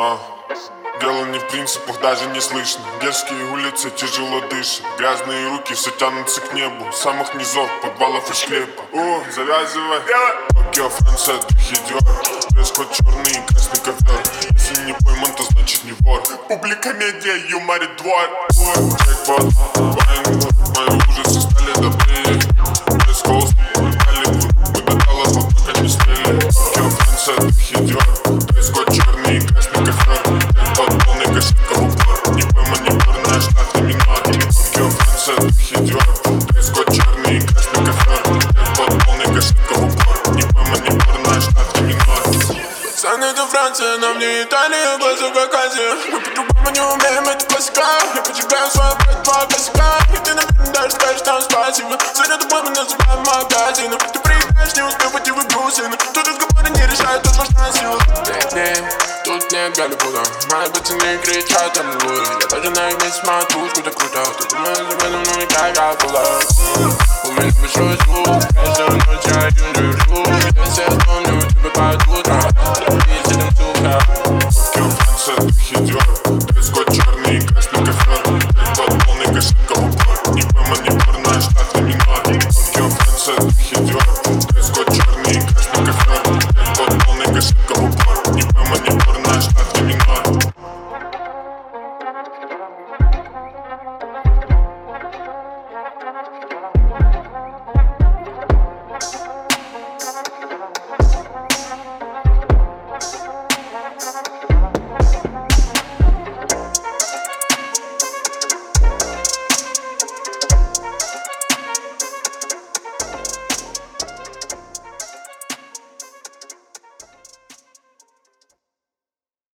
А, дело не в принципах, даже не слышно. Дерзкие улицы тяжело дышат. Грязные руки все тянутся к небу. Самых низов, подвалов и склепа. О, завязывай. Токио, Франция, духи Диор Дресс-код черный и красный ковер. Если не пойман, то значит не вор. Публика медиа юморит двор. Джекпот, вайн, мои ужасы стали добрее Пацаны, это Франция, нам не Италия, глаза как Азия Мы по-другому не умеем, это классика Я поджигаю свой брат, два косяка И ты, наверное, даже скажешь нам спасибо Сегодня тобой мы называем магазином Ты приезжаешь, не успев пойти в игрусину Тут разговоры не решают, тут важна сила. Нет, тут нет Голливуда Мои пацаны кричат аллилуйя Я даже на их месте смотрю, круто круто. Ты думаешь, за мной, ну и как я была У меня большой звук, каждую ночь я один Fire to a drop. Listen to